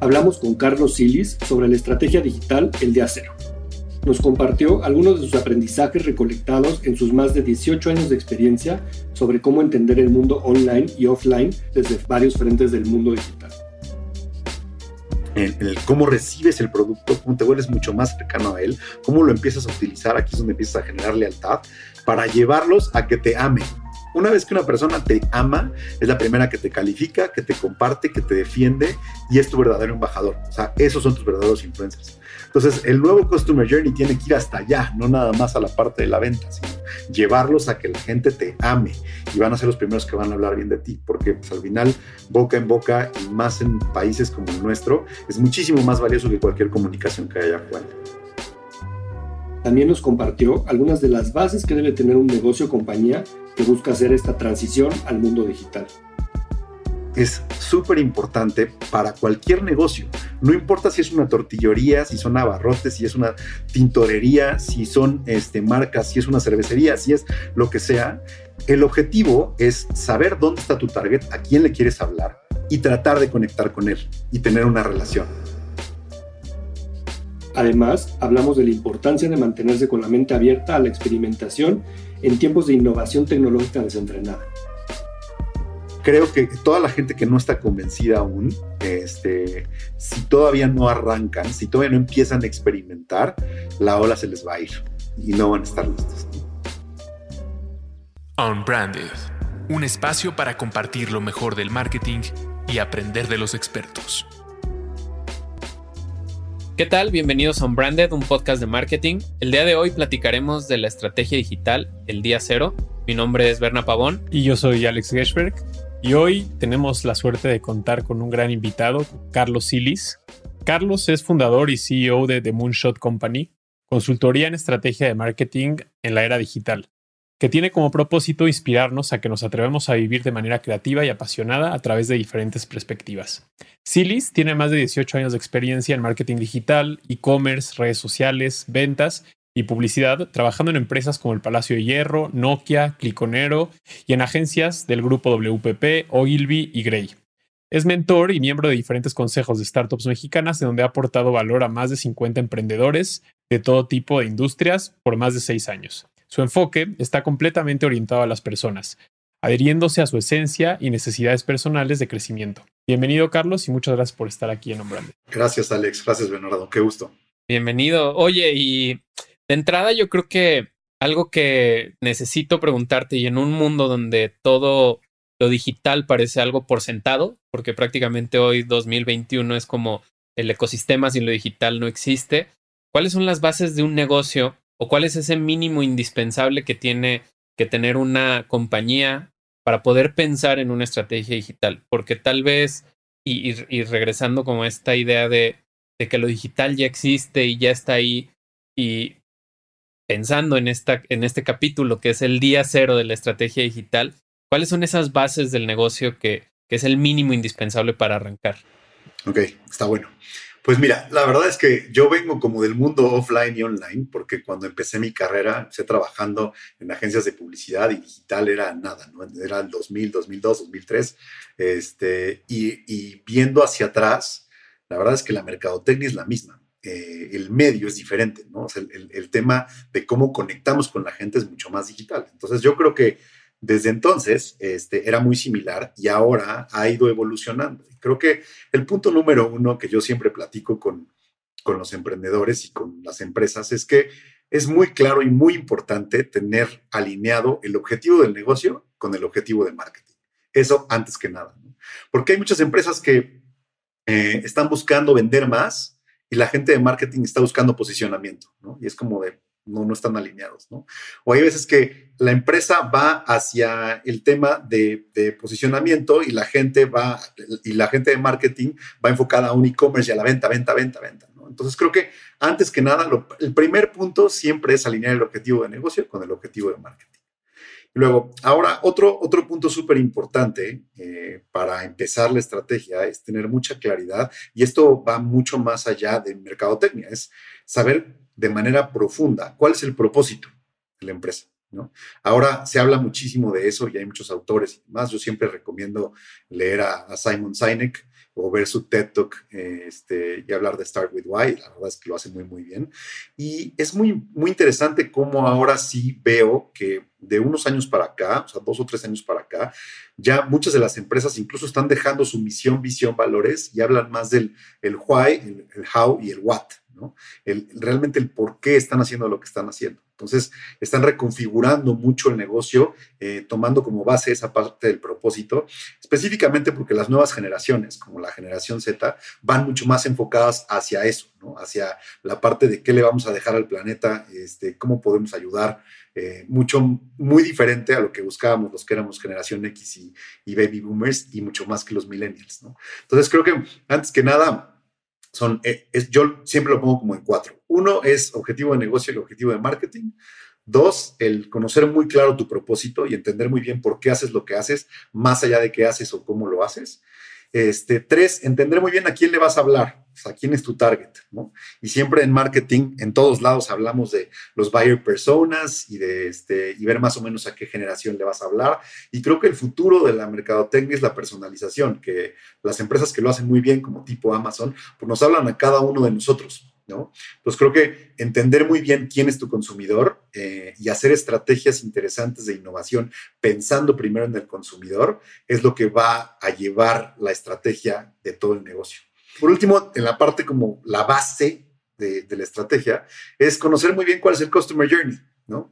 hablamos con Carlos Silis sobre la estrategia digital El Día Cero. Nos compartió algunos de sus aprendizajes recolectados en sus más de 18 años de experiencia sobre cómo entender el mundo online y offline desde varios frentes del mundo digital. El, cómo recibes el producto, cómo te vuelves mucho más cercano a él, cómo lo empiezas a utilizar, aquí es donde empiezas a generar lealtad para llevarlos a que te amen, una vez que una persona te ama, es la primera que te califica, que te comparte, que te defiende y es tu verdadero embajador. O sea, esos son tus verdaderos influencers. Entonces, el nuevo Customer Journey tiene que ir hasta allá, no nada más a la parte de la venta, sino llevarlos a que la gente te ame y van a ser los primeros que van a hablar bien de ti, porque pues, al final, boca en boca y más en países como el nuestro, es muchísimo más valioso que cualquier comunicación que haya afuera. También nos compartió algunas de las bases que debe tener un negocio o compañía que busca hacer esta transición al mundo digital. Es súper importante para cualquier negocio. No importa si es una tortillería, si son abarrotes, si es una tintorería, si son este, marcas, si es una cervecería, si es lo que sea. El objetivo es saber dónde está tu target, a quién le quieres hablar y tratar de conectar con él y tener una relación. Además, hablamos de la importancia de mantenerse con la mente abierta a la experimentación en tiempos de innovación tecnológica desenfrenada. Creo que toda la gente que no está convencida aún, este, si todavía no arrancan, si todavía no empiezan a experimentar, la ola se les va a ir y no van a estar listos. Unbranded, un espacio para compartir lo mejor del marketing y aprender de los expertos. ¿Qué tal? Bienvenidos a Unbranded, un podcast de marketing. El día de hoy platicaremos de la estrategia digital El Día Cero. Mi nombre es Berna Pavón. Y yo soy Alex Geschberg. Y hoy tenemos la suerte de contar con un gran invitado, Carlos Silis. Carlos es fundador y CEO de The Moonshot Company, consultoría en estrategia de marketing en la era digital que tiene como propósito inspirarnos a que nos atrevemos a vivir de manera creativa y apasionada a través de diferentes perspectivas. Silis tiene más de 18 años de experiencia en marketing digital, e-commerce, redes sociales, ventas y publicidad, trabajando en empresas como el Palacio de Hierro, Nokia, Cliconero y en agencias del grupo WPP, Ogilvy y Gray. Es mentor y miembro de diferentes consejos de startups mexicanas, en donde ha aportado valor a más de 50 emprendedores de todo tipo de industrias por más de seis años. Su enfoque está completamente orientado a las personas, adhiriéndose a su esencia y necesidades personales de crecimiento. Bienvenido, Carlos, y muchas gracias por estar aquí en Ombrande. Gracias, Alex. Gracias, Bernardo. Qué gusto. Bienvenido. Oye, y de entrada yo creo que algo que necesito preguntarte y en un mundo donde todo lo digital parece algo por sentado, porque prácticamente hoy 2021 es como el ecosistema sin lo digital no existe, ¿cuáles son las bases de un negocio ¿O cuál es ese mínimo indispensable que tiene que tener una compañía para poder pensar en una estrategia digital? Porque tal vez, y, regresando como a esta idea de, que lo digital ya existe y ya está ahí, y pensando en, esta, en este capítulo que es el día cero de la estrategia digital, ¿cuáles son esas bases del negocio que, que es el mínimo indispensable para arrancar? Ok, está bueno. Pues mira, la verdad es que yo vengo como del mundo offline y online, porque cuando empecé mi carrera, empecé trabajando en agencias de publicidad y digital era nada, ¿no? Era el 2000, 2002, 2003, este, y, viendo hacia atrás, la verdad es que la mercadotecnia es la misma. Eh, el medio es diferente, ¿no? O sea, el, el tema de cómo conectamos con la gente es mucho más digital. Entonces yo creo que desde entonces este, era muy similar y ahora ha ido evolucionando. Creo que el punto número uno que yo siempre platico con, con los emprendedores y con las empresas es que es muy claro y muy importante tener alineado el objetivo del negocio con el objetivo de marketing. Eso antes que nada. Porque hay muchas empresas que eh, están buscando vender más y la gente de marketing está buscando posicionamiento. ¿no? Y es como de, no, no están alineados, ¿no? O hay veces que la empresa va hacia el tema de, posicionamiento y la gente va, y la gente de marketing va enfocada a un e-commerce y a la venta, venta, venta, venta. Entonces creo que antes que nada, el primer punto siempre es alinear el objetivo de negocio con el objetivo de marketing. Luego, ahora, otro, otro punto súper importante eh, para empezar la estrategia es tener mucha claridad, y esto va mucho más allá de mercadotecnia, es saber de manera profunda cuál es el propósito de la empresa. ¿no? Ahora se habla muchísimo de eso y hay muchos autores y más. Yo siempre recomiendo leer a, Simon Sinek o ver su TED Talk este, y hablar de Start with Why. La verdad es que lo hace muy, muy bien. Y es muy, muy interesante cómo ahora sí veo que de unos años para acá, o sea, dos o tres años para acá, ya muchas de las empresas incluso están dejando su misión, visión, valores y hablan más del el why, el, el how y el what, realmente el por qué están haciendo lo que están haciendo. Entonces, están reconfigurando mucho el negocio, eh, tomando como base esa parte del propósito, específicamente porque las nuevas generaciones, como la generación Z, van mucho más enfocadas hacia eso, ¿no? hacia la parte de qué le vamos a dejar al planeta, este, cómo podemos ayudar, eh, mucho, muy diferente a lo que buscábamos los que éramos generación X y, baby boomers y mucho más que los millennials. ¿no? Entonces, creo que antes que nada, son, eh, yo siempre lo pongo como en cuatro. Uno es objetivo de negocio y objetivo de marketing. Dos, el conocer muy claro tu propósito y entender muy bien por qué haces lo que haces, más allá de qué haces o cómo lo haces. Este, tres, entender muy bien a quién le vas a hablar, a quién es tu target, ¿no? Y siempre en marketing, en todos lados hablamos de los buyer personas y de este, y ver más o menos a qué generación le vas a hablar. Y creo que el futuro de la mercadotecnia es la personalización, que las empresas que lo hacen muy bien, como tipo Amazon, pues nos hablan a cada uno de nosotros, ¿no? Pues creo que entender muy bien quién es tu consumidor eh, y hacer estrategias interesantes de innovación pensando primero en el consumidor es lo que va a llevar la estrategia de todo el negocio. Por último, en la parte como la base de, de la estrategia, es conocer muy bien cuál es el Customer Journey.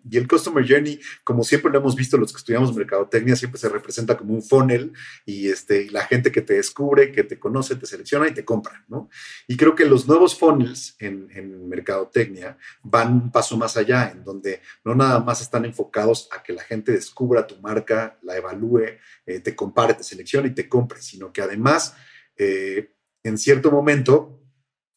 Y el Customer Journey, como siempre lo hemos visto los que estudiamos mercadotecnia, siempre se representa como un funnel y este, la gente que te descubre, que te conoce, te selecciona y te compra, ¿no? Y creo que los nuevos funnels en, mercadotecnia van un paso más allá, en donde no nada más están enfocados a que la gente descubra tu marca, la evalúe, eh, te compare, te seleccione y te compre, sino que además, eh, en cierto momento,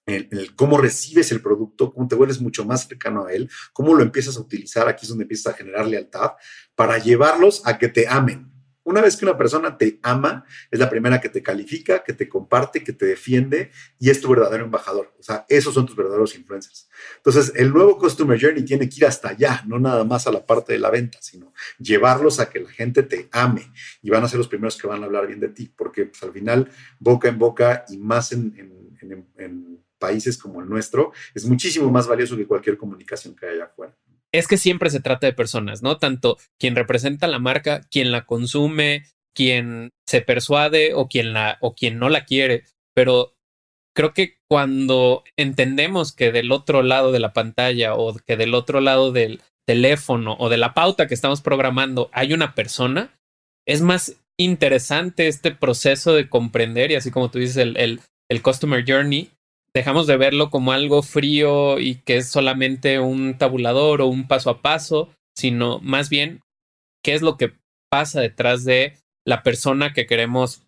el, cómo recibes el producto, cómo te vuelves mucho más cercano a él, cómo lo empiezas a utilizar, aquí es donde empiezas a generar lealtad, para llevarlos a que te amen. Una vez que una persona te ama, es la primera que te califica, que te comparte, que te defiende y es tu verdadero embajador. O sea, esos son tus verdaderos influencers. Entonces, el nuevo Customer Journey tiene que ir hasta allá, no nada más a la parte de la venta, sino llevarlos a que la gente te ame y van a ser los primeros que van a hablar bien de ti, porque pues, al final, boca en boca y más en, en países como el nuestro, es muchísimo más valioso que cualquier comunicación que haya afuera. Es que siempre se trata de personas, ¿no? Tanto quien representa la marca, quien la consume, quien se persuade o quien la o quien no la quiere, pero creo que cuando entendemos que del otro lado de la pantalla o que del otro lado del teléfono o de la pauta que estamos programando hay una persona, es más interesante este proceso de comprender y así como tú dices el, el, el customer journey dejamos de verlo como algo frío y que es solamente un tabulador o un paso a paso, sino más bien qué es lo que pasa detrás de la persona que queremos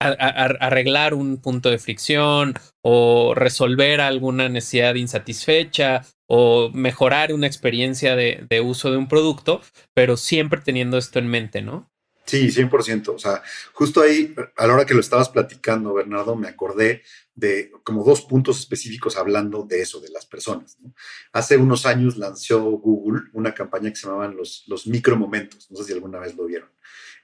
arreglar un punto de fricción o resolver alguna necesidad insatisfecha o mejorar una experiencia de, de uso de un producto, pero siempre teniendo esto en mente, ¿no? Sí, 100%. O sea, justo ahí, a la hora que lo estabas platicando, Bernardo, me acordé de como dos puntos específicos hablando de eso, de las personas. Hace unos años lanzó Google una campaña que se llamaban los, los micromomentos, no sé si alguna vez lo vieron,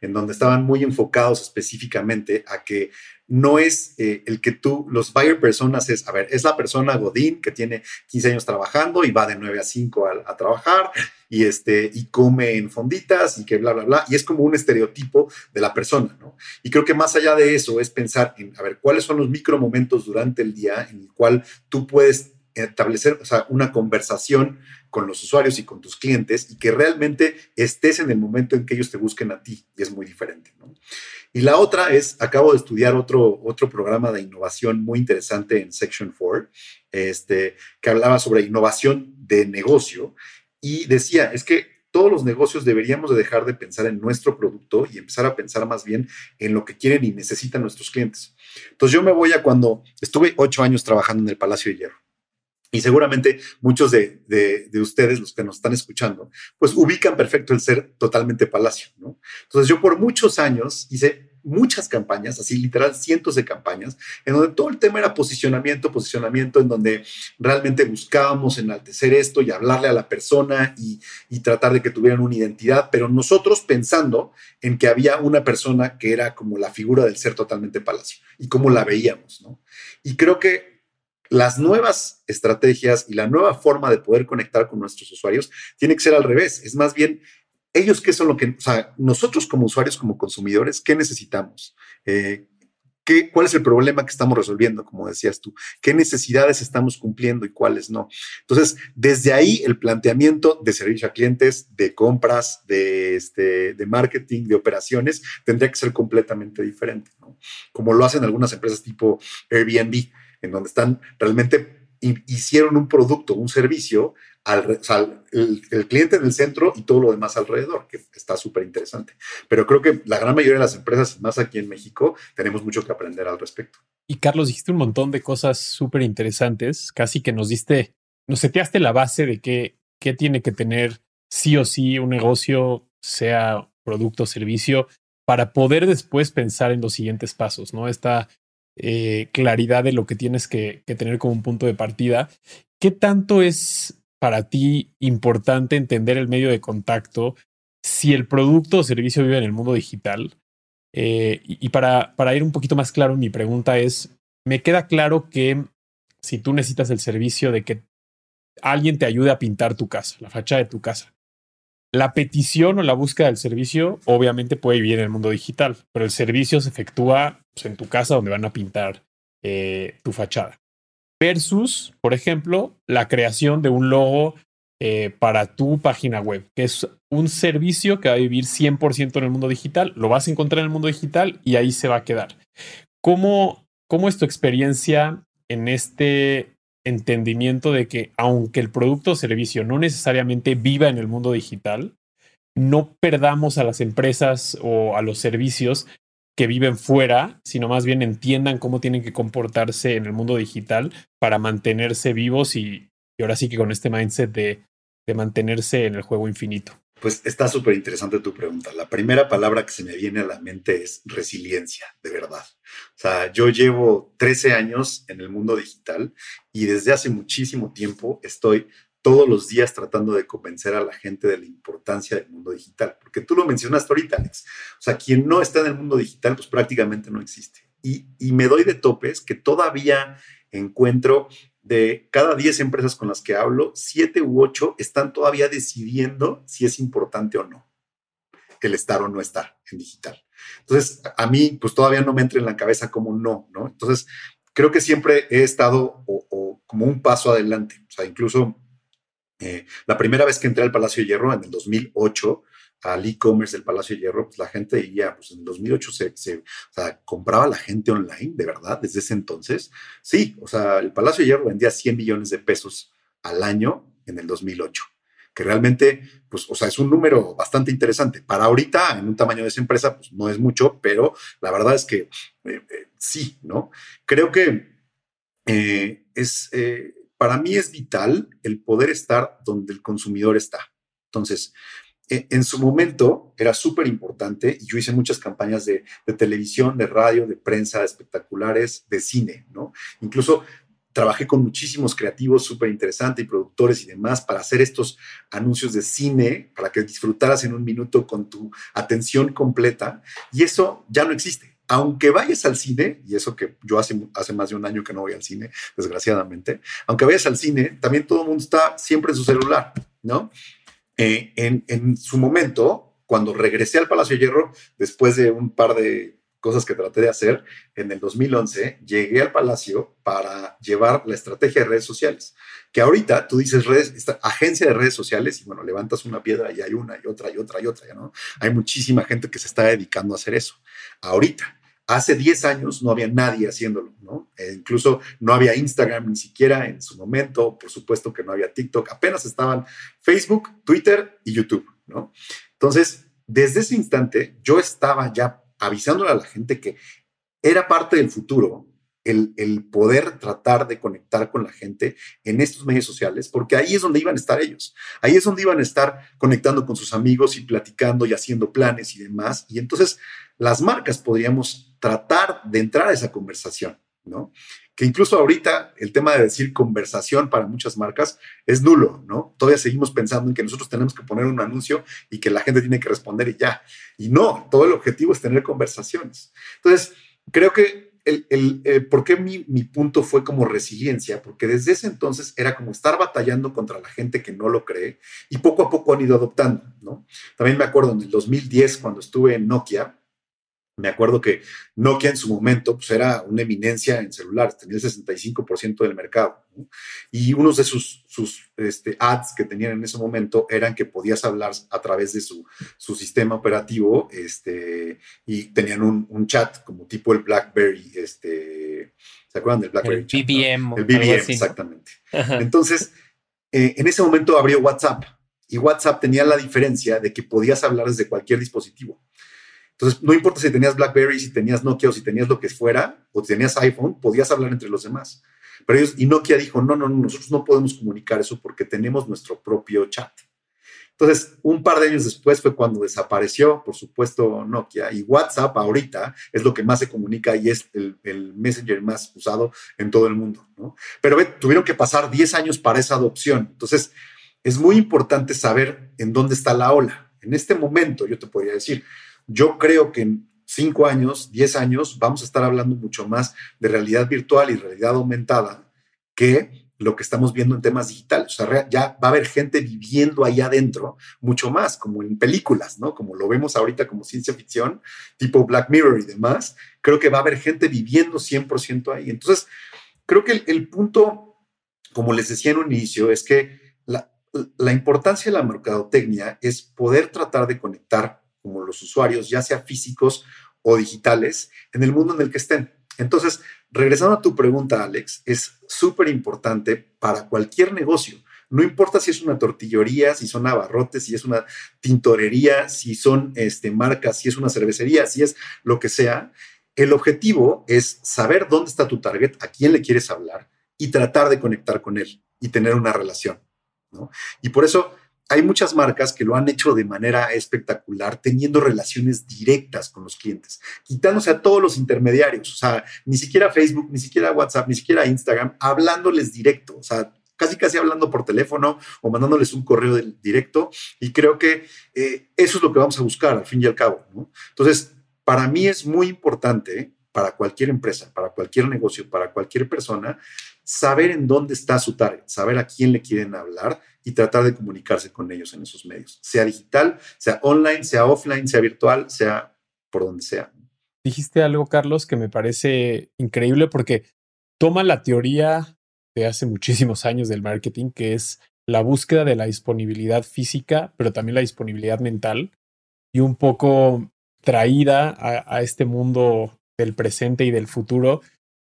en donde estaban muy enfocados específicamente a que no es eh, el que tú, los buyer personas es, a ver, es la persona Godín que tiene 15 años trabajando y va de 9 a 5 a, trabajar y, este, y come en fonditas y que bla, bla, bla. Y es como un estereotipo de la persona, ¿no? Y creo que más allá de eso es pensar en, a ver, cuáles son los micro momentos durante el día en el cual tú puedes establecer o sea, una conversación con los usuarios y con tus clientes y que realmente estés en el momento en que ellos te busquen a ti y es muy diferente. Y la otra es, acabo de estudiar otro, otro programa de innovación muy interesante en Section 4, este, que hablaba sobre innovación de negocio y decía, es que todos los negocios deberíamos de dejar de pensar en nuestro producto y empezar a pensar más bien en lo que quieren y necesitan nuestros clientes. Entonces yo me voy a cuando estuve ocho años trabajando en el Palacio de Hierro. Y seguramente muchos de, de, ustedes, los que nos están escuchando, pues ubican perfecto el ser totalmente palacio, ¿no? Entonces yo por muchos años hice muchas campañas, así literal cientos de campañas, en donde todo el tema era posicionamiento, posicionamiento, en donde realmente buscábamos enaltecer esto y hablarle a la persona y, y tratar de que tuvieran una identidad, pero nosotros pensando en que había una persona que era como la figura del ser totalmente palacio y cómo la veíamos, ¿no? Y creo que las nuevas estrategias y la nueva forma de poder conectar con nuestros usuarios tiene que ser al revés. Es más bien ellos qué son lo que, o sea, nosotros como usuarios, como consumidores, ¿qué necesitamos? Eh, ¿qué, ¿Cuál es el problema que estamos resolviendo, como decías tú? ¿Qué necesidades estamos cumpliendo y cuáles no? Entonces, desde ahí el planteamiento de servicio a clientes, de compras, de, este, de marketing, de operaciones, tendría que ser completamente diferente, ¿no? Como lo hacen algunas empresas tipo Airbnb, en donde están realmente hicieron un producto, un servicio al, el, cliente en el centro y todo lo demás alrededor, que está súper interesante. Pero creo que la gran mayoría de las empresas, más aquí en México, tenemos mucho que aprender al respecto. Y Carlos, dijiste un montón de cosas súper interesantes, casi que nos diste, nos seteaste la base de qué, qué tiene que tener sí o sí un negocio, sea producto o servicio, para poder después pensar en los siguientes pasos, ¿no? Esta eh, claridad de lo que tienes que, tener como un punto de partida. ¿Qué tanto es para ti importante entender el medio de contacto si el producto o servicio vive en el mundo digital? Eh, y, para, para ir un poquito más claro, mi pregunta es, me queda claro que si tú necesitas el servicio de que alguien te ayude a pintar tu casa, la fachada de tu casa, la petición o la búsqueda del servicio obviamente puede vivir en el mundo digital, pero el servicio se efectúa pues, en tu casa donde van a pintar eh, tu fachada versus, por ejemplo, la creación de un logo eh, para tu página web, que es un servicio que va a vivir 100% en el mundo digital, lo vas a encontrar en el mundo digital y ahí se va a quedar. ¿Cómo, cómo es tu experiencia en este entendimiento de que aunque el producto o servicio no necesariamente viva en el mundo digital, no perdamos a las empresas o a los servicios que viven fuera, sino más bien entiendan cómo tienen que comportarse en el mundo digital para mantenerse vivos y, ahora sí que con este mindset de, de mantenerse en el juego infinito. Pues está súper interesante tu pregunta. La primera palabra que se me viene a la mente es resiliencia, de verdad. O sea, yo llevo 13 años en el mundo digital y desde hace muchísimo tiempo estoy todos los días tratando de convencer a la gente de la importancia del mundo digital, porque tú lo mencionaste ahorita, Alex. O sea, quien no está en el mundo digital, pues prácticamente no existe. Y, y me doy de topes que todavía encuentro de cada 10 empresas con las que hablo, 7 u 8 están todavía decidiendo si es importante o no el estar o no estar en digital. Entonces, a mí, pues todavía no me entra en la cabeza como no, ¿no? Entonces, creo que siempre he estado o como un paso adelante. O sea, incluso eh, la primera vez que entré al Palacio de Hierro, en el 2008, al e-commerce del Palacio de Hierro, pues la gente ya, pues en el 2008 se, compraba la gente online, de verdad, desde ese entonces. Sí, o sea, el Palacio de Hierro vendía 100 millones de pesos al año en el 2008, que realmente, pues, o sea, es un número bastante interesante. Para ahorita, en un tamaño de esa empresa, pues no es mucho, pero la verdad es que eh, eh, sí, ¿no? Creo que es para mí es vital el poder estar donde el consumidor está. Entonces, e, en su momento era súper importante y yo hice muchas campañas de, televisión, de radio, de prensa, espectaculares, de cine, ¿no? Incluso trabajé con muchísimos creativos súper interesantes y productores y demás para hacer estos anuncios de cine, para que disfrutaras en un minuto con tu atención completa. Y eso ya no existe aunque vayas al cine, y eso que yo hace, hace más de un año que no voy al cine, desgraciadamente, aunque vayas al cine, también todo el mundo está siempre en su celular, ¿no? Eh, en, su momento, cuando regresé al Palacio Hierro, después de un par de cosas que traté de hacer, en el 2011 llegué al Palacio para llevar la estrategia de redes sociales, que ahorita tú dices redes, esta agencia de redes sociales y bueno, levantas una piedra y hay una y otra y otra y otra, ¿no? Hay muchísima gente que se está dedicando a hacer eso. Ahorita, Hace 10 años no había nadie haciéndolo, ¿no? E incluso no había Instagram ni siquiera en su momento, por supuesto que no había TikTok, apenas estaban Facebook, Twitter y YouTube, ¿no? Entonces, desde ese instante yo estaba ya avisándole a la gente que era parte del futuro el, el, poder tratar de conectar con la gente en estos medios sociales, porque ahí es donde iban a estar ellos. Ahí es donde iban a estar conectando con sus amigos y platicando y haciendo planes y demás. Y entonces las marcas podríamos tratar de entrar a esa conversación, ¿no? Que incluso ahorita el tema de decir conversación para muchas marcas es nulo, ¿no? Todavía seguimos pensando en que nosotros tenemos que poner un anuncio y que la gente tiene que responder y ya. Y no, todo el objetivo es tener conversaciones. Entonces, creo que el, el, eh, ¿por qué mi, mi, punto fue como resiliencia? Porque desde ese entonces era como estar batallando contra la gente que no lo cree y poco a poco han ido adoptando, ¿no? También me acuerdo en el 2010 cuando estuve en Nokia, me acuerdo que Nokia en su momento pues era una eminencia en celulares, tenía el 65% del mercado. ¿no? Y unos de sus, sus este, ads que tenían en ese momento eran que podías hablar a través de su, su sistema operativo este, y tenían un, un, chat como tipo el BlackBerry. Este, ¿Se acuerdan del BlackBerry? El chat, BBM. ¿no? El BBM, exactamente. Entonces, eh, en ese momento abrió WhatsApp y WhatsApp tenía la diferencia de que podías hablar desde cualquier dispositivo. Entonces, no importa si tenías BlackBerry, si tenías Nokia o si tenías lo que fuera, o tenías iPhone, podías hablar entre los demás. Pero ellos, y Nokia dijo, no, no, no, nosotros no podemos comunicar eso porque tenemos nuestro propio chat. Entonces, un par de años después fue cuando desapareció, por supuesto, Nokia y WhatsApp ahorita es lo que más se comunica y es el, el messenger más usado en todo el mundo. Pero tuvieron que pasar 10 años para esa adopción. Entonces, es muy importante saber en dónde está la ola. En este momento, yo te podría decir, yo creo que en cinco años, diez años, vamos a estar hablando mucho más de realidad virtual y realidad aumentada que lo que estamos viendo en temas digitales. O sea, ya va a haber gente viviendo ahí adentro mucho más, como en películas, ¿no? Como lo vemos ahorita como ciencia ficción, tipo Black Mirror y demás. Creo que va a haber gente viviendo 100% ahí. Entonces, creo que el, el, punto, como les decía en un inicio, es que la, la importancia de la mercadotecnia es poder tratar de conectar como los usuarios, ya sea físicos o digitales, en el mundo en el que estén. Entonces, regresando a tu pregunta, Alex, es súper importante para cualquier negocio. No importa si es una tortillería, si son abarrotes, si es una tintorería, si son este, marcas, si es una cervecería, si es lo que sea. El objetivo es saber dónde está tu target, a quién le quieres hablar y tratar de conectar con él y tener una relación. ¿no? Y por eso hay muchas marcas que lo han hecho de manera espectacular, teniendo relaciones directas con los clientes, quitándose a todos los intermediarios, o sea, ni siquiera Facebook, ni siquiera WhatsApp, ni siquiera Instagram, hablándoles directo, o sea, casi casi hablando por teléfono o mandándoles un correo directo. Y creo que eh, eso es lo que vamos a buscar al fin y al cabo. Entonces, para mí es muy importante, para cualquier empresa, para cualquier negocio, para cualquier persona, saber en dónde está su target, saber a quién le quieren hablar y tratar de comunicarse con ellos en esos medios, sea digital, sea online, sea offline, sea virtual, sea por donde sea. Dijiste algo, Carlos, que me parece increíble porque toma la teoría de hace muchísimos años del marketing, que es la búsqueda de la disponibilidad física, pero también la disponibilidad mental, y un poco traída a, a este mundo del presente y del futuro,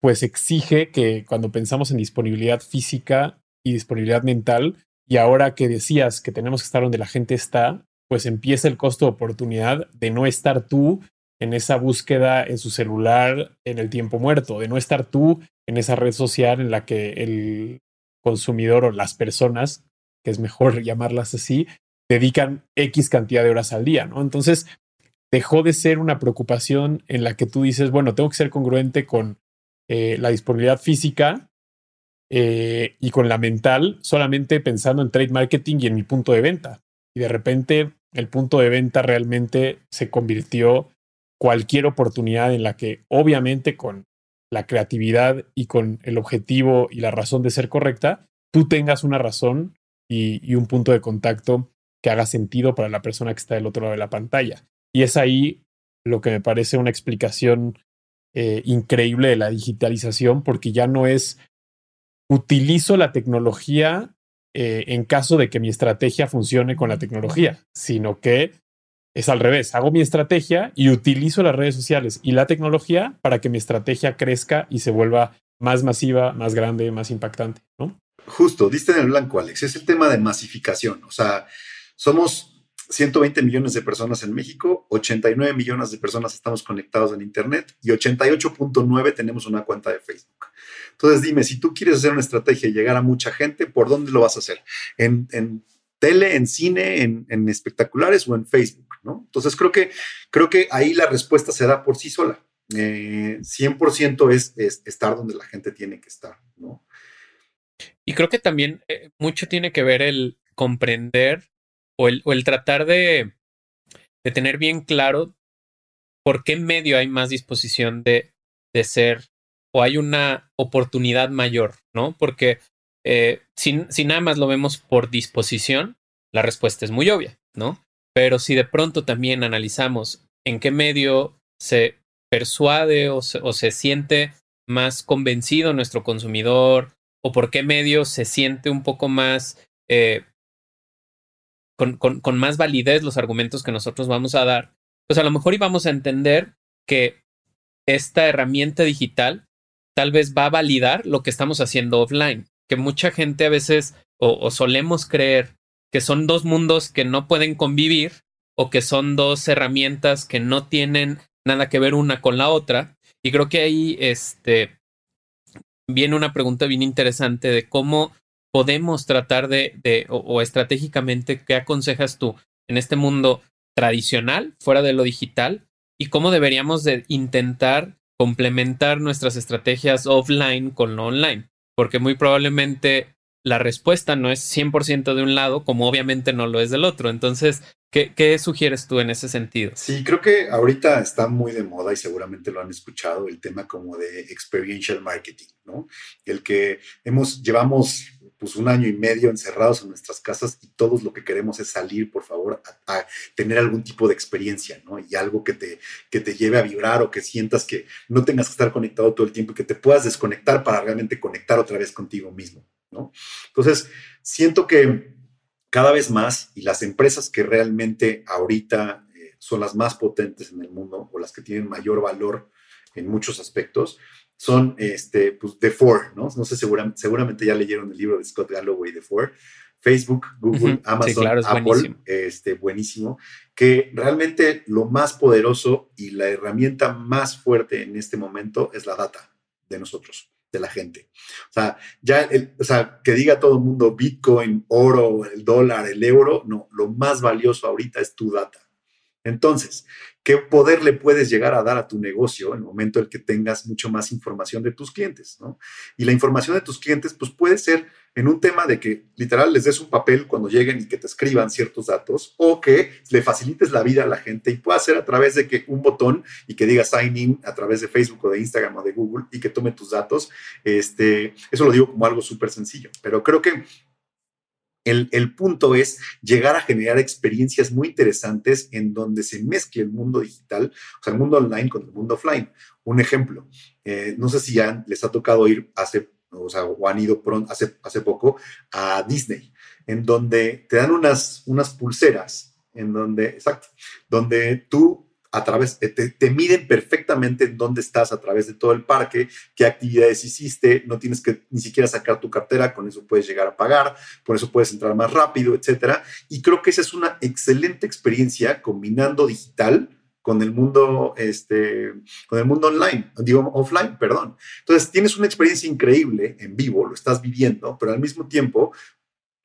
pues exige que cuando pensamos en disponibilidad física y disponibilidad mental, y ahora que decías que tenemos que estar donde la gente está, pues empieza el costo de oportunidad de no estar tú en esa búsqueda en su celular en el tiempo muerto, de no estar tú en esa red social en la que el consumidor o las personas, que es mejor llamarlas así, dedican X cantidad de horas al día, ¿no? Entonces, dejó de ser una preocupación en la que tú dices, bueno, tengo que ser congruente con eh, la disponibilidad física eh, y con la mental, solamente pensando en trade marketing y en mi punto de venta. Y de repente el punto de venta realmente se convirtió cualquier oportunidad en la que obviamente con la creatividad y con el objetivo y la razón de ser correcta, tú tengas una razón y, y un punto de contacto que haga sentido para la persona que está del otro lado de la pantalla. Y es ahí lo que me parece una explicación eh, increíble de la digitalización, porque ya no es utilizo la tecnología eh, en caso de que mi estrategia funcione con la tecnología, sino que es al revés. Hago mi estrategia y utilizo las redes sociales y la tecnología para que mi estrategia crezca y se vuelva más masiva, más grande, más impactante, ¿no? Justo, diste en el blanco, Alex. Es el tema de masificación. O sea, somos 120 millones de personas en México, 89 millones de personas estamos conectados en Internet y 88.9 tenemos una cuenta de Facebook. Entonces dime, si tú quieres hacer una estrategia y llegar a mucha gente, ¿por dónde lo vas a hacer? ¿En, tele, en cine, en, espectaculares o en Facebook? ¿no? Entonces creo que, creo que ahí la respuesta se da por sí sola. 100% eh, es, estar donde la gente tiene que estar, ¿no? Y creo que también eh, mucho tiene que ver el comprender o el, o el tratar de, de, tener bien claro por qué medio hay más disposición de, de ser o hay una oportunidad mayor, ¿no? Porque eh, si, nada más lo vemos por disposición, la respuesta es muy obvia, ¿no? Pero si de pronto también analizamos en qué medio se persuade o se, o se siente más convencido nuestro consumidor o por qué medio se siente un poco más eh, con, con, más validez los argumentos que nosotros vamos a dar, pues a lo mejor íbamos a entender que esta herramienta digital tal vez va a validar lo que estamos haciendo offline, que mucha gente a veces o, o solemos creer que son dos mundos que no pueden convivir o que son dos herramientas que no tienen nada que ver una con la otra. Y creo que ahí este, viene una pregunta bien interesante de cómo podemos tratar de, o, estratégicamente, ¿qué aconsejas tú en este mundo tradicional, fuera de lo digital? Y cómo deberíamos de intentar complementar nuestras estrategias offline con lo online. Porque muy probablemente la respuesta no es 100% de un lado, como obviamente no lo es del otro. Entonces, ¿Qué, sugieres tú en ese sentido? Sí, creo que ahorita está muy de moda y seguramente lo han escuchado el tema como de experiential marketing, ¿no? El que hemos, llevamos pues un año y medio encerrados en nuestras casas y todos lo que queremos es salir, por favor, a, tener algún tipo de experiencia, ¿no? Y algo que te, que te lleve a vibrar o que sientas que no tengas que estar conectado todo el tiempo y que te puedas desconectar para realmente conectar otra vez contigo mismo, ¿no? Entonces, siento que cada vez más y las empresas que realmente ahorita eh, son las más potentes en el mundo o las que tienen mayor valor en muchos aspectos son este, pues, The Four, ¿no? No sé, seguramente, seguramente ya leyeron el libro de Scott Galloway, The Four. Facebook, Google, Amazon, Apple, buenísimo. este, buenísimo, que realmente lo más poderoso y la herramienta más fuerte en este momento es la data de nosotros de la gente. O sea, ya, el, o sea, que diga todo el mundo Bitcoin, oro, el dólar, el euro, no, lo más valioso ahorita es tu data. Entonces, ¿qué poder le puedes llegar a dar a tu negocio en el momento en que tengas mucho más información de tus clientes? ¿no? Y la información de tus clientes, pues puede ser en un tema de que literal les des un papel cuando lleguen y que te escriban ciertos datos o que le facilites la vida a la gente y pueda ser a través de que un botón y que diga sign in a través de Facebook o de Instagram o de Google y que tome tus datos. Este, eso lo digo como algo súper sencillo, pero creo que el, el, punto es llegar a generar experiencias muy interesantes en donde se mezcle el mundo digital, o sea, el mundo online con el mundo offline. Un ejemplo, eh, no sé si ya les ha tocado ir hace o sea, o han ido pronto, hace, hace poco a Disney, en donde te dan unas, unas pulseras, en donde, exacto, donde tú a través, te, te, miden perfectamente en dónde estás a través de todo el parque, qué actividades hiciste, no tienes que ni siquiera sacar tu cartera, con eso puedes llegar a pagar, por eso puedes entrar más rápido, etcétera. Y creo que esa es una excelente experiencia combinando digital con el mundo, este, con el mundo online, digo offline, perdón. Entonces tienes una experiencia increíble en vivo, lo estás viviendo, pero al mismo tiempo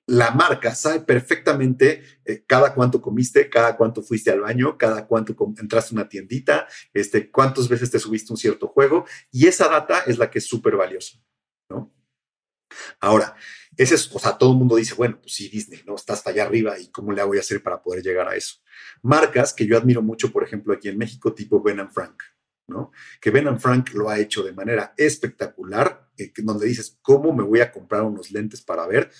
la marca sabe perfectamente eh, cada cuánto comiste, cada cuánto fuiste al baño, cada cuánto entraste a una tiendita, este, cuántas veces te subiste un cierto juego y esa data es la que es súper valiosa, ¿no? Ahora, ese es, o sea, todo el mundo dice, bueno, pues sí, Disney, ¿no? Está hasta allá arriba y cómo le voy a hacer para poder llegar a eso. Marcas que yo admiro mucho, por ejemplo, aquí en México, tipo Ben Frank, ¿no? Que Ben Frank lo ha hecho de manera espectacular, eh, donde dices, ¿cómo me voy a comprar unos lentes para ver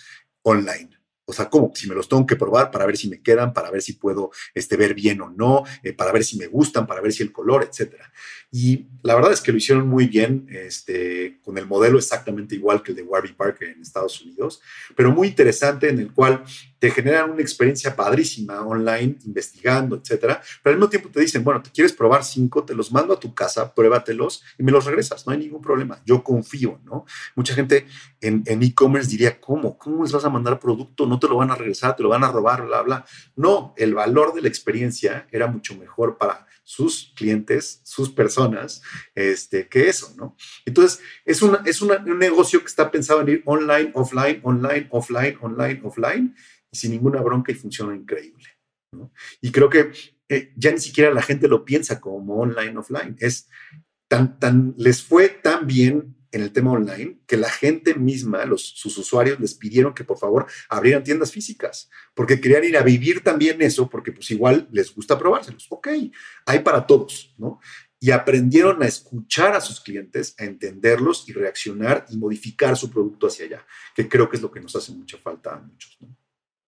online? O sea, ¿cómo? Si me los tengo que probar para ver si me quedan, para ver si puedo este, ver bien o no, eh, para ver si me gustan, para ver si el color, etcétera. Y la verdad es que lo hicieron muy bien, este, con el modelo exactamente igual que el de Warby Parker en Estados Unidos, pero muy interesante en el cual te generan una experiencia padrísima online, investigando, etcétera, pero al mismo tiempo te dicen, bueno, te quieres probar cinco, te los mando a tu casa, pruébatelos y me los regresas, no hay ningún problema, yo confío, ¿no? Mucha gente en e-commerce diría, ¿cómo? ¿Cómo les vas a mandar producto? No te lo van a regresar, te lo van a robar, bla, bla. No, el valor de la experiencia era mucho mejor para sus clientes, sus personas, este, que eso, ¿no? Entonces, es, una, es un negocio que está pensado en ir online, offline, online, offline, online, offline, sin ninguna bronca y funciona increíble. Y creo que eh, ya ni siquiera la gente lo piensa como online, offline. Es tan, tan, les fue tan bien en el tema online que la gente misma, los, sus usuarios, les pidieron que por favor abrieran tiendas físicas, porque querían ir a vivir también eso, porque pues igual les gusta probárselos. Ok, hay para todos, ¿no? Y aprendieron a escuchar a sus clientes, a entenderlos y reaccionar y modificar su producto hacia allá, que creo que es lo que nos hace mucha falta a muchos.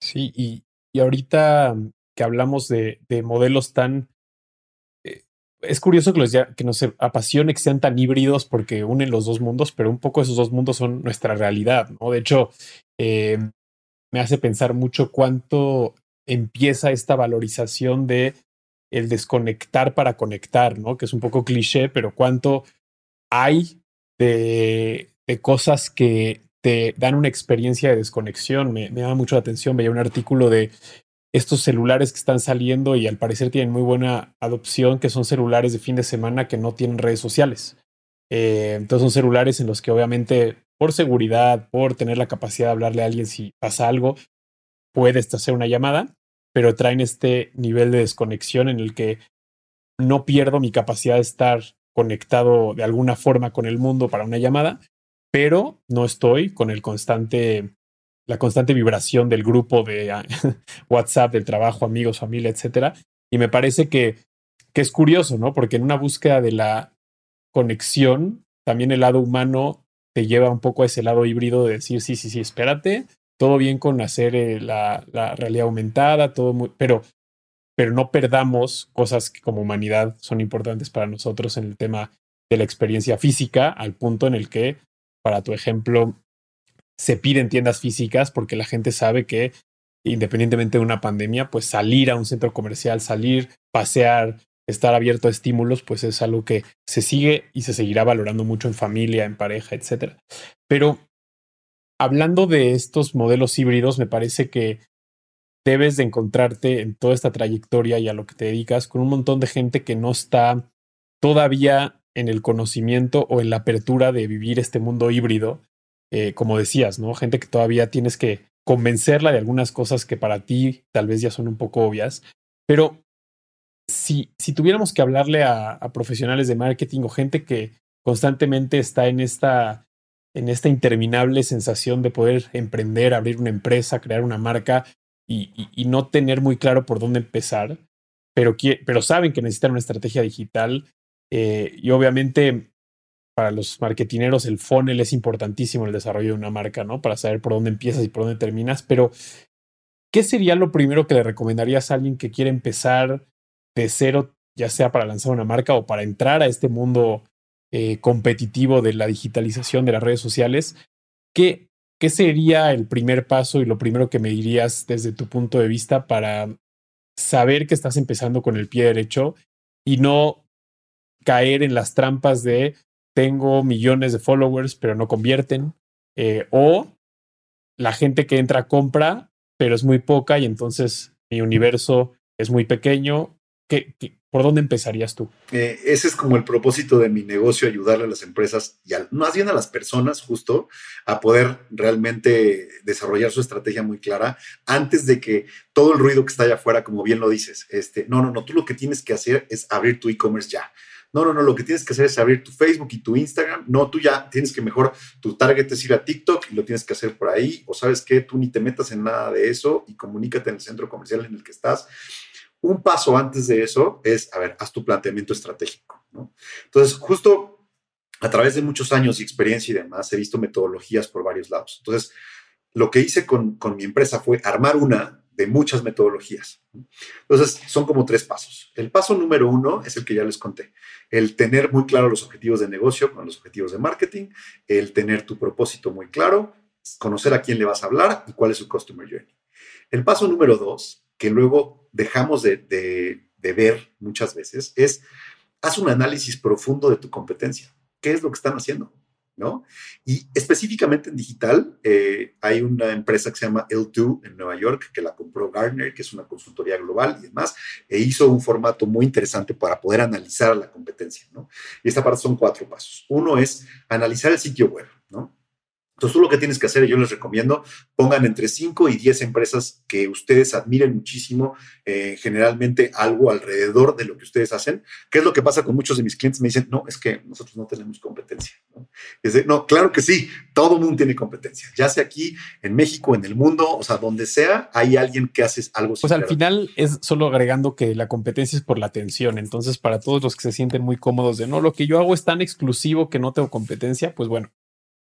Sí, y, y ahorita que hablamos de, de modelos tan es curioso que, los que nos apasione que sean tan híbridos porque unen los dos mundos, pero un poco esos dos mundos son nuestra realidad, ¿no? De hecho, eh, me hace pensar mucho cuánto empieza esta valorización de el desconectar para conectar, ¿no? Que es un poco cliché, pero cuánto hay de, de cosas que te dan una experiencia de desconexión. Me, me llama mucho la atención. Veía un artículo de estos celulares que están saliendo y al parecer tienen muy buena adopción, que son celulares de fin de semana que no tienen redes sociales. Eh, entonces son celulares en los que obviamente por seguridad, por tener la capacidad de hablarle a alguien si pasa algo, puedes hacer una llamada, pero traen este nivel de desconexión en el que no pierdo mi capacidad de estar conectado de alguna forma con el mundo para una llamada, pero no estoy con el constante la constante vibración del grupo de ah, WhatsApp, del trabajo, amigos, familia, etcétera. Y me parece que, que es curioso, ¿no? Porque en una búsqueda de la conexión, también el lado humano te lleva un poco a ese lado híbrido de decir, sí, sí, sí, espérate, todo bien con hacer eh, la, la, realidad aumentada, todo muy, pero, pero no perdamos cosas que como humanidad son importantes para nosotros en el tema de la experiencia física, al punto en el que, para tu ejemplo, se piden tiendas físicas porque la gente sabe que independientemente de una pandemia, pues salir a un centro comercial, salir, pasear, estar abierto a estímulos, pues es algo que se sigue y se seguirá valorando mucho en familia, en pareja, etc. Pero hablando de estos modelos híbridos, me parece que debes de encontrarte en toda esta trayectoria y a lo que te dedicas con un montón de gente que no está todavía en el conocimiento o en la apertura de vivir este mundo híbrido eh, como decías, ¿no? Gente que todavía tienes que convencerla de algunas cosas que para ti tal vez ya son un poco obvias, pero si, si tuviéramos que hablarle a, profesionales de marketing o gente que constantemente está en esta, en esta interminable sensación de poder emprender, abrir una empresa, crear una marca y no tener muy claro por dónde empezar, pero, pero saben que necesitan una estrategia digital eh, y obviamente para los marketineros el funnel es importantísimo el desarrollo de una marca, ¿no? Para saber por dónde empiezas y por dónde terminas. Pero, ¿qué sería lo primero que le recomendarías a alguien que quiere empezar de cero, ya sea para lanzar una marca o para entrar a este mundo eh, competitivo de la digitalización de las redes sociales? ¿Qué, ¿Qué sería el primer paso y lo primero que me dirías desde tu punto de vista para saber que estás empezando con el pie derecho y no caer en las trampas de tengo millones de followers, pero no convierten. Eh, o la gente que entra compra, pero es muy poca y entonces mi universo es muy pequeño. ¿Qué, por dónde empezarías tú? Eh, ese es como el propósito de mi negocio, ayudarle a las empresas y más bien a las personas justo a poder realmente desarrollar su estrategia muy clara antes de que todo el ruido que está allá afuera, como bien lo dices, este, no, no, no, tú lo que tienes que hacer es abrir tu e-commerce ya. No, no, no, lo que tienes que hacer es abrir tu Facebook y tu Instagram. No, tú ya tienes que mejor, tu target es ir a TikTok y lo tienes que hacer por ahí. O sabes que tú ni te metas en nada de eso y comunícate en el centro comercial en el que estás. Un paso antes de eso es, a ver, haz tu planteamiento estratégico. ¿no? Entonces, justo a través de muchos años y experiencia y demás, he visto metodologías por varios lados. Entonces, lo que hice con, con mi empresa fue armar una de muchas metodologías. Entonces, son como tres pasos. El paso número uno es el que ya les conté, el tener muy claro los objetivos de negocio con los objetivos de marketing, el tener tu propósito muy claro, conocer a quién le vas a hablar y cuál es su customer journey. El paso número dos, que luego dejamos de, de ver muchas veces, es haz un análisis profundo de tu competencia. ¿Qué es lo que están haciendo? ¿No? Y específicamente en digital, eh, hay una empresa que se llama L2 en Nueva York, que la compró Gartner, que es una consultoría global y demás, e hizo un formato muy interesante para poder analizar la competencia. Y esta parte son cuatro pasos. Uno es analizar el sitio web. Entonces, tú lo que tienes que hacer, yo les recomiendo, pongan entre 5 y 10 empresas que ustedes admiren muchísimo, eh, generalmente algo alrededor de lo que ustedes hacen. ¿Qué es lo que pasa con muchos de mis clientes? Me dicen, no, es que nosotros no tenemos competencia. ¿no? no, claro que sí, todo el mundo tiene competencia, ya sea aquí, en México, en el mundo, o sea, donde sea, hay alguien que hace algo. Pues al final es solo agregando que la competencia es por la atención. Entonces, para todos los que se sienten muy cómodos de no, lo que yo hago es tan exclusivo que no tengo competencia, pues bueno,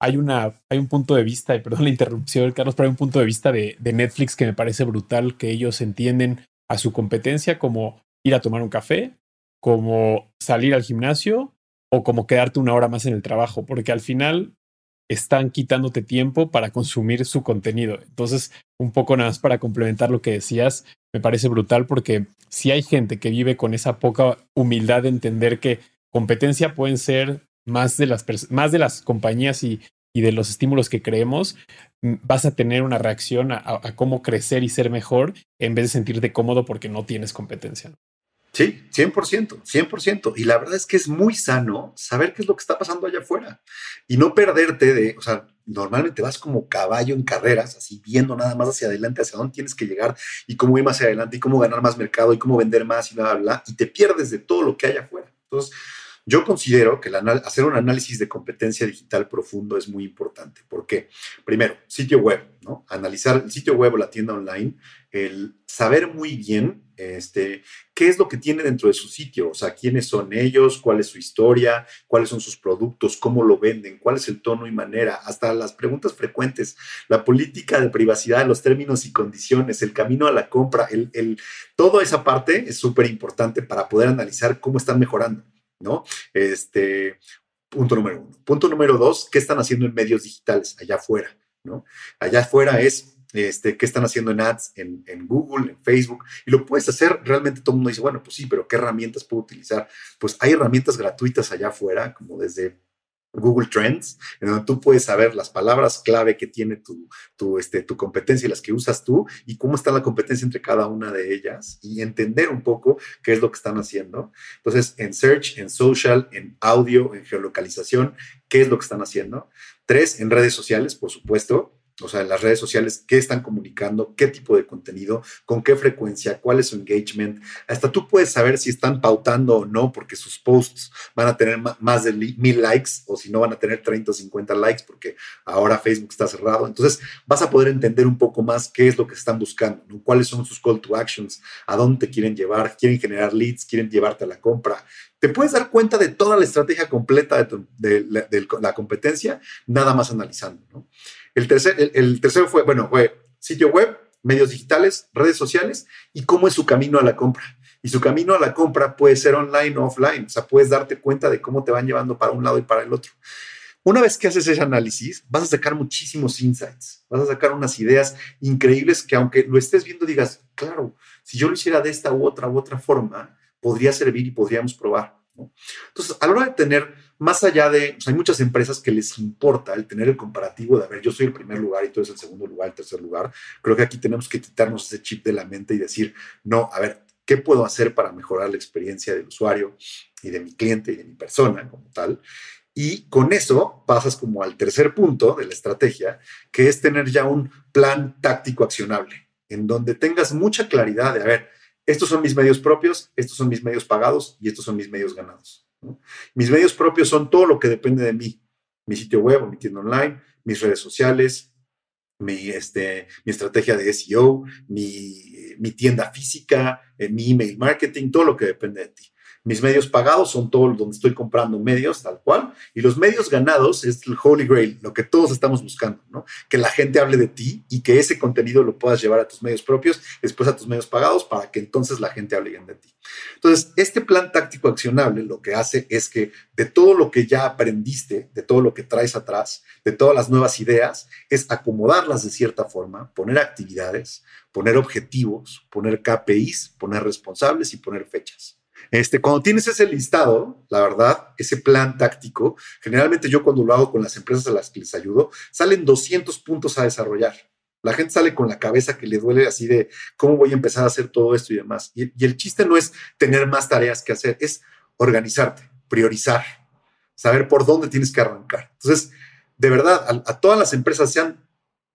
hay, una, hay un punto de vista, y perdón la interrupción, Carlos, pero hay un punto de vista de, de Netflix que me parece brutal, que ellos entienden a su competencia como ir a tomar un café, como salir al gimnasio o como quedarte una hora más en el trabajo, porque al final están quitándote tiempo para consumir su contenido. Entonces, un poco nada más para complementar lo que decías, me parece brutal porque si hay gente que vive con esa poca humildad de entender que competencia pueden ser más de las, más de las compañías y, y de los estímulos que creemos, mm, vas a tener una reacción a, cómo crecer y ser mejor en vez de sentirte cómodo porque no tienes competencia. Sí, 100%, 100%. Y la verdad es que es muy sano saber qué es lo que está pasando allá afuera y no perderte de, o sea, normalmente vas como caballo en carreras, así viendo nada más hacia adelante, hacia dónde tienes que llegar y cómo ir más hacia adelante y cómo ganar más mercado y cómo vender más y bla, bla, bla, y te pierdes de todo lo que hay afuera. Entonces, yo considero que hacer un análisis de competencia digital profundo es muy importante. ¿Por qué? Primero, sitio web, ¿no? Analizar el sitio web o la tienda online, el saber muy bien este, qué es lo que tiene dentro de su sitio, o sea, quiénes son ellos, cuál es su historia, cuáles son sus productos, cómo lo venden, cuál es el tono y manera, hasta las preguntas frecuentes, la política de privacidad, los términos y condiciones, el camino a la compra, el, el toda esa parte es súper importante para poder analizar cómo están mejorando. ¿No? Este, punto número uno. Punto número dos, ¿qué están haciendo en medios digitales allá afuera? ¿no? Allá afuera es este, qué están haciendo en ads, en, en, Google, en Facebook, y lo puedes hacer, realmente todo el mundo dice, bueno, pues sí, pero ¿qué herramientas puedo utilizar? Pues hay herramientas gratuitas allá afuera, como desde Google Trends, en donde tú puedes saber las palabras clave que tiene tu, tu, este, tu competencia y las que usas tú y cómo está la competencia entre cada una de ellas y entender un poco qué es lo que están haciendo. Entonces, en search, en social, en audio, en geolocalización, qué es lo que están haciendo. Tres, en redes sociales, por supuesto o sea, en las redes sociales, qué están comunicando, qué tipo de contenido, con qué frecuencia, cuál es su engagement. Hasta tú puedes saber si están pautando o no, porque sus posts van a tener más de mil likes o si no van a tener 30 o 50 likes, porque ahora Facebook está cerrado. Entonces, vas a poder entender un poco más qué es lo que están buscando, cuáles son sus call to actions, a dónde te quieren llevar, quieren generar leads, quieren llevarte a la compra. Te puedes dar cuenta de toda la estrategia completa de, de la competencia, nada más analizando. ¿no? El, tercer, el, tercero fue, bueno, fue sitio web, medios digitales, redes sociales y cómo es su camino a la compra. Y su camino a la compra puede ser online o offline, o sea, puedes darte cuenta de cómo te van llevando para un lado y para el otro. Una vez que haces ese análisis, vas a sacar muchísimos insights, vas a sacar unas ideas increíbles que aunque lo estés viendo digas, claro, si yo lo hiciera de esta u otra u otra forma, podría servir y podríamos probar. Entonces, a la hora de tener, más allá de, hay muchas empresas que les importa el tener el comparativo de, a ver, yo soy el primer lugar y tú eres el segundo lugar, el tercer lugar. Creo que aquí tenemos que quitarnos ese chip de la mente y decir, no, a ver, ¿qué puedo hacer para mejorar la experiencia del usuario y de mi cliente y de mi persona como tal? Y con eso pasas como al tercer punto de la estrategia, que es tener ya un plan táctico accionable, en donde tengas mucha claridad de, a ver, estos son mis medios propios, estos son mis medios pagados y estos son mis medios ganados. Mis medios propios son todo lo que depende de mí, mi sitio web mi tienda online, mis redes sociales, mi, este, mi estrategia de SEO, mi, mi tienda física, eh, mi email marketing, todo lo que depende de ti. Mis medios pagados son todos donde estoy comprando medios, tal cual. Y los medios ganados es el Holy Grail, lo que todos estamos buscando, ¿no? Que la gente hable de ti y que ese contenido lo puedas llevar a tus medios propios, después a tus medios pagados, para que entonces la gente hable bien de ti. Entonces, este plan táctico accionable lo que hace es que de todo lo que ya aprendiste, de todo lo que traes atrás, de todas las nuevas ideas, es acomodarlas de cierta forma, poner actividades, poner objetivos, poner KPIs, poner responsables y poner fechas. Este, cuando tienes ese listado, la verdad, ese plan táctico, generalmente yo cuando lo hago con las empresas a las que les ayudo, salen 200 puntos a desarrollar. La gente sale con la cabeza que le duele así de cómo voy a empezar a hacer todo esto y demás. Y, el chiste no es tener más tareas que hacer, es organizarte, priorizar, saber por dónde tienes que arrancar. Entonces, de verdad, a, todas las empresas sean,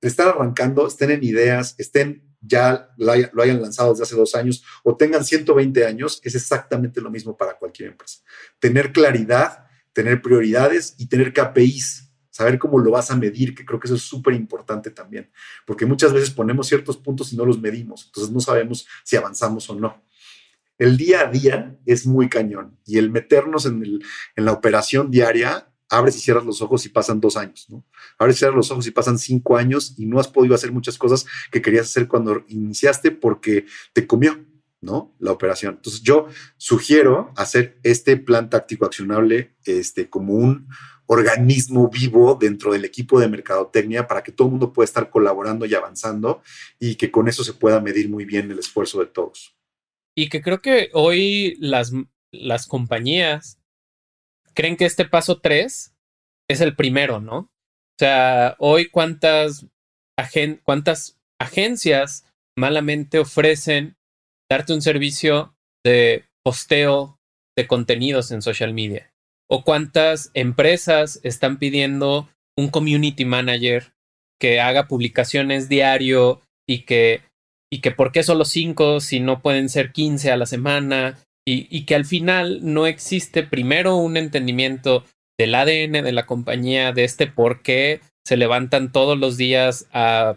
están arrancando, estén en ideas, estén ya lo, hayan lanzado desde hace dos años o tengan 120 años, es exactamente lo mismo para cualquier empresa. Tener claridad, tener prioridades y tener KPIs, saber cómo lo vas a medir, que creo que eso es súper importante también, porque muchas veces ponemos ciertos puntos y no los medimos, entonces no sabemos si avanzamos o no. El día a día es muy cañón y el meternos en, en la operación diaria abres y cierras los ojos y pasan dos años, ¿no? Abres y cierras los ojos y pasan cinco años y no has podido hacer muchas cosas que querías hacer cuando iniciaste porque te comió, ¿no? La operación. Entonces yo sugiero hacer este plan táctico accionable este, como un organismo vivo dentro del equipo de mercadotecnia para que todo el mundo pueda estar colaborando y avanzando y que con eso se pueda medir muy bien el esfuerzo de todos. Y que creo que hoy las, las compañías creen que este paso 3 es el primero, ¿no? O sea, hoy cuántas, cuántas agencias malamente ofrecen darte un servicio de posteo de contenidos en social media. O cuántas empresas están pidiendo un community manager que haga publicaciones diario y que, y que por qué solo cinco si no pueden ser 15 a la semana y, que al final no existe primero un entendimiento del ADN de la compañía, de este por qué se levantan todos los días a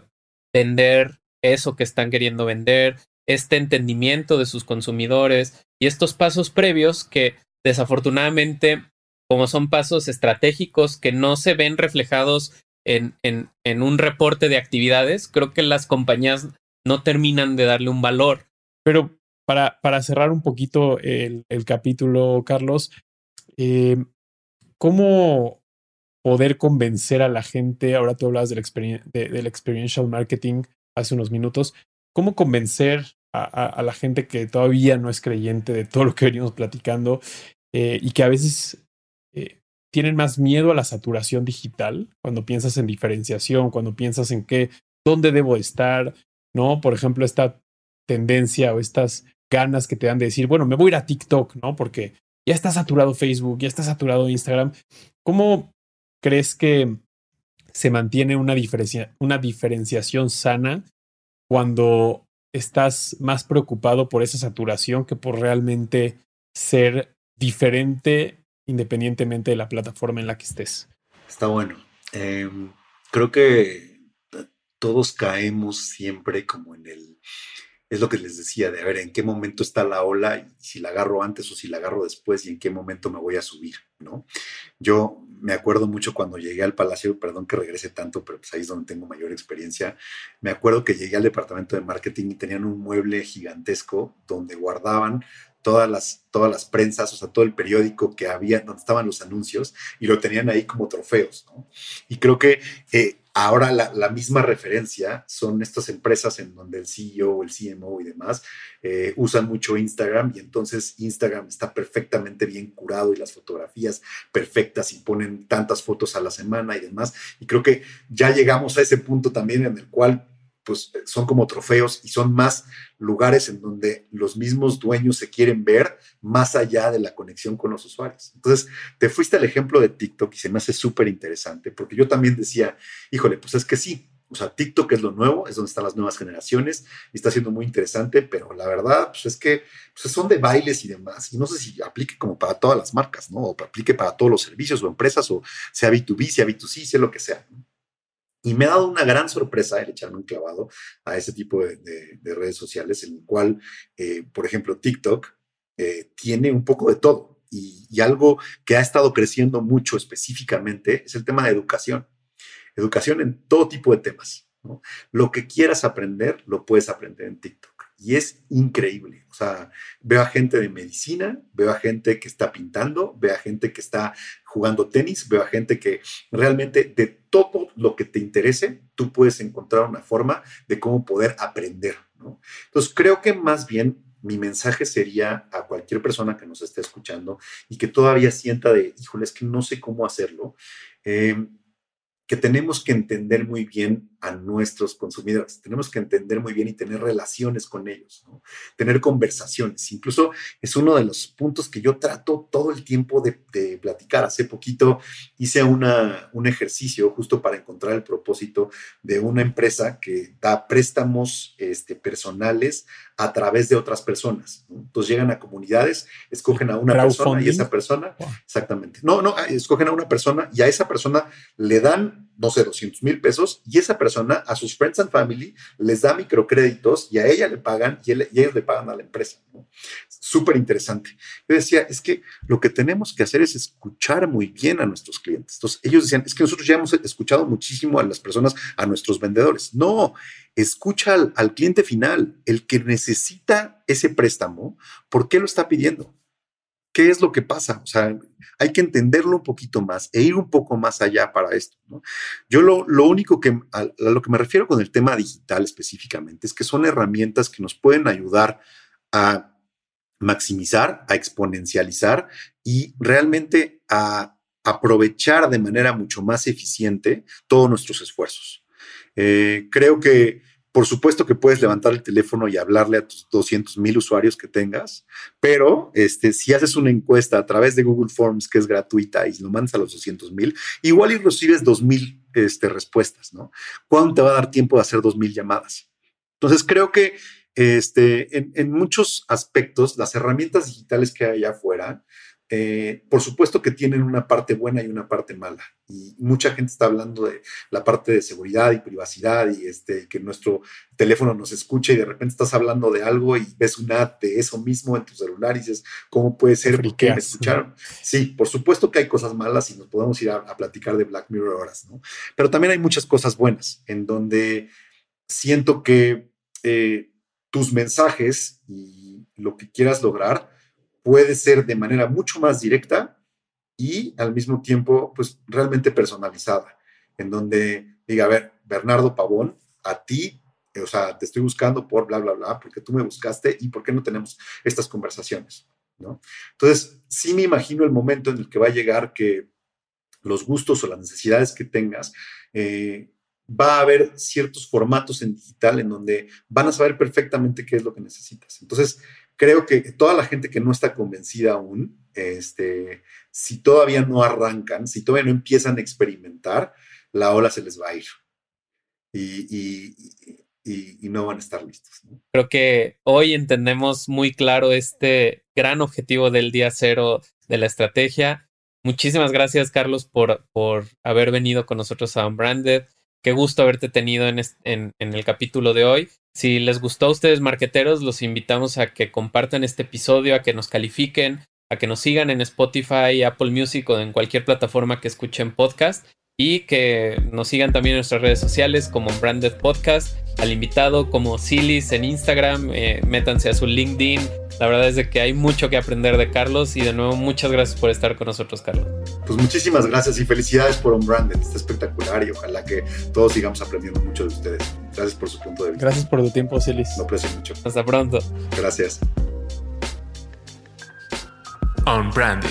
vender eso que están queriendo vender, este entendimiento de sus consumidores y estos pasos previos que desafortunadamente, como son pasos estratégicos que no se ven reflejados en, en, en un reporte de actividades, creo que las compañías no terminan de darle un valor. Pero para, cerrar un poquito el, capítulo, Carlos, eh, ¿cómo poder convencer a la gente? Ahora tú hablas del, experiential marketing hace unos minutos. ¿Cómo convencer a, la gente que todavía no es creyente de todo lo que venimos platicando eh, y que a veces eh, tienen más miedo a la saturación digital cuando piensas en diferenciación, cuando piensas en qué, dónde debo estar, ¿no? Por ejemplo, esta tendencia o estas ganas que te dan de decir, bueno, me voy a ir a TikTok, ¿no? Porque ya está saturado Facebook, ya está saturado Instagram. ¿Cómo crees que se mantiene una, diferencia, una diferenciación sana cuando estás más preocupado por esa saturación que por realmente ser diferente independientemente de la plataforma en la que estés? Está bueno. Em, creo que todos caemos siempre como en el es lo que les decía, de a ver en qué momento está la ola y si la agarro antes o si la agarro después y en qué momento me voy a subir, ¿no? Yo me acuerdo mucho cuando llegué al Palacio, perdón que regrese tanto, pero pues ahí es donde tengo mayor experiencia. Me acuerdo que llegué al departamento de marketing y tenían un mueble gigantesco donde guardaban todas las, todas las prensas, o sea, todo el periódico que había, donde estaban los anuncios, y lo tenían ahí como trofeos. Y creo que eh, Ahora la, misma referencia son estas empresas en donde el CEO, el CMO y demás eh, usan mucho Instagram y entonces Instagram está perfectamente bien curado y las fotografías perfectas y ponen tantas fotos a la semana y demás. Y creo que ya llegamos a ese punto también en el cual pues son como trofeos y son más lugares en donde los mismos dueños se quieren ver más allá de la conexión con los usuarios. Entonces, te fuiste al ejemplo de TikTok y se me hace súper interesante porque yo también decía, híjole, pues es que sí, o sea, TikTok es lo nuevo, es donde están las nuevas generaciones y está siendo muy interesante, pero la verdad, pues es que pues son de bailes y demás. Y no sé si aplique como para todas las marcas, ¿no? O aplique para todos los servicios o empresas, o sea B2B, sea B2C, sea lo que sea. ¿no? Y me ha dado una gran sorpresa el echarme un clavado a ese tipo de, redes sociales, en el cual, eh, por ejemplo, TikTok eh, tiene un poco de todo. Y, algo que ha estado creciendo mucho específicamente es el tema de educación. Educación en todo tipo de temas. Lo que quieras aprender, lo puedes aprender en TikTok. Y es increíble. O sea, veo a gente de medicina, veo a gente que está pintando, veo a gente que está jugando tenis, veo a gente que realmente de todo lo que te interese, tú puedes encontrar una forma de cómo poder aprender. Entonces, creo que más bien mi mensaje sería a cualquier persona que nos esté escuchando y que todavía sienta de, híjole, es que no sé cómo hacerlo. Eh, que tenemos que entender muy bien a nuestros consumidores, tenemos que entender muy bien y tener relaciones con ellos, tener conversaciones. Incluso es uno de los puntos que yo trato todo el tiempo de, de platicar. Hace poquito hice una, un ejercicio justo para encontrar el propósito de una empresa que da préstamos este, personales a través de otras personas. Entonces llegan a comunidades, escogen a una persona y esa persona, wow. exactamente, no, no, escogen a una persona y a esa persona le dan no sé, 200 mil pesos y esa persona a sus friends and family les da microcréditos y a ella le pagan y, él, y ellos le pagan a la empresa. ¿no? Súper interesante. Yo decía, es que lo que tenemos que hacer es escuchar muy bien a nuestros clientes. Entonces ellos decían, es que nosotros ya hemos escuchado muchísimo a las personas, a nuestros vendedores. No, escucha al, al cliente final, el que necesita ese préstamo, ¿por qué lo está pidiendo? ¿Qué es lo que pasa? O sea, hay que entenderlo un poquito más e ir un poco más allá para esto. Yo lo, lo único que a, a, lo que me refiero con el tema digital específicamente es que son herramientas que nos pueden ayudar a maximizar, a exponencializar y realmente a aprovechar de manera mucho más eficiente todos nuestros esfuerzos. Eh, creo que por supuesto que puedes levantar el teléfono y hablarle a tus 200 mil usuarios que tengas, pero este, si haces una encuesta a través de Google Forms que es gratuita y lo mandas a los 200 mil, igual y recibes 2 mil este, respuestas, ¿no? ¿Cuándo te va a dar tiempo de hacer 2 mil llamadas? Entonces creo que este, en, en, muchos aspectos las herramientas digitales que hay allá afuera eh, por supuesto que tienen una parte buena y una parte mala. Y mucha gente está hablando de la parte de seguridad y privacidad y este, que nuestro teléfono nos escuche y de repente estás hablando de algo y ves un ad de eso mismo en tu celular y dices, ¿cómo puede ser? ¿Por qué me escucharon? Sí, por supuesto que hay cosas malas y nos podemos ir a, a platicar de Black Mirror horas, ¿no? Pero también hay muchas cosas buenas en donde siento que eh, tus mensajes y lo que quieras lograr puede ser de manera mucho más directa y al mismo tiempo, pues realmente personalizada, en donde diga, a ver, Bernardo Pavón, a ti, o sea, te estoy buscando por bla, bla, bla, porque tú me buscaste y por qué no tenemos estas conversaciones, ¿no? Entonces, sí me imagino el momento en el que va a llegar que los gustos o las necesidades que tengas, eh, va a haber ciertos formatos en digital en donde van a saber perfectamente qué es lo que necesitas. Entonces, creo que toda la gente que no está convencida aún, este, si todavía no arrancan, si todavía no empiezan a experimentar, la ola se les va a ir. Y, no van a estar listos. Creo que hoy entendemos muy claro este gran objetivo del día cero de la estrategia. Muchísimas gracias, Carlos, por, por haber venido con nosotros a Unbranded. Qué gusto haberte tenido en, en, en, el capítulo de hoy. Si les gustó a ustedes, marqueteros, los invitamos a que compartan este episodio, a que nos califiquen, a que nos sigan en Spotify, Apple Music o en cualquier plataforma que escuchen podcast y que nos sigan también en nuestras redes sociales como Branded Podcast, al invitado como Silis en Instagram, eh, métanse a su LinkedIn. La verdad es de que hay mucho que aprender de Carlos y de nuevo muchas gracias por estar con nosotros, Carlos. Pues muchísimas gracias y felicidades por Unbranded, está espectacular y ojalá que todos sigamos aprendiendo mucho de ustedes. Gracias por su punto de vista. Gracias por tu tiempo, Silis. Lo aprecio mucho. Hasta pronto. Gracias. Unbranded,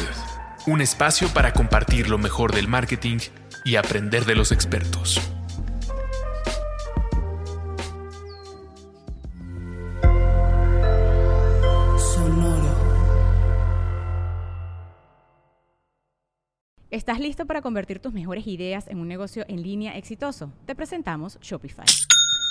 un espacio para compartir lo mejor del marketing y aprender de los expertos. ¿Estás listo para convertir tus mejores ideas en un negocio en línea exitoso? Te presentamos Shopify.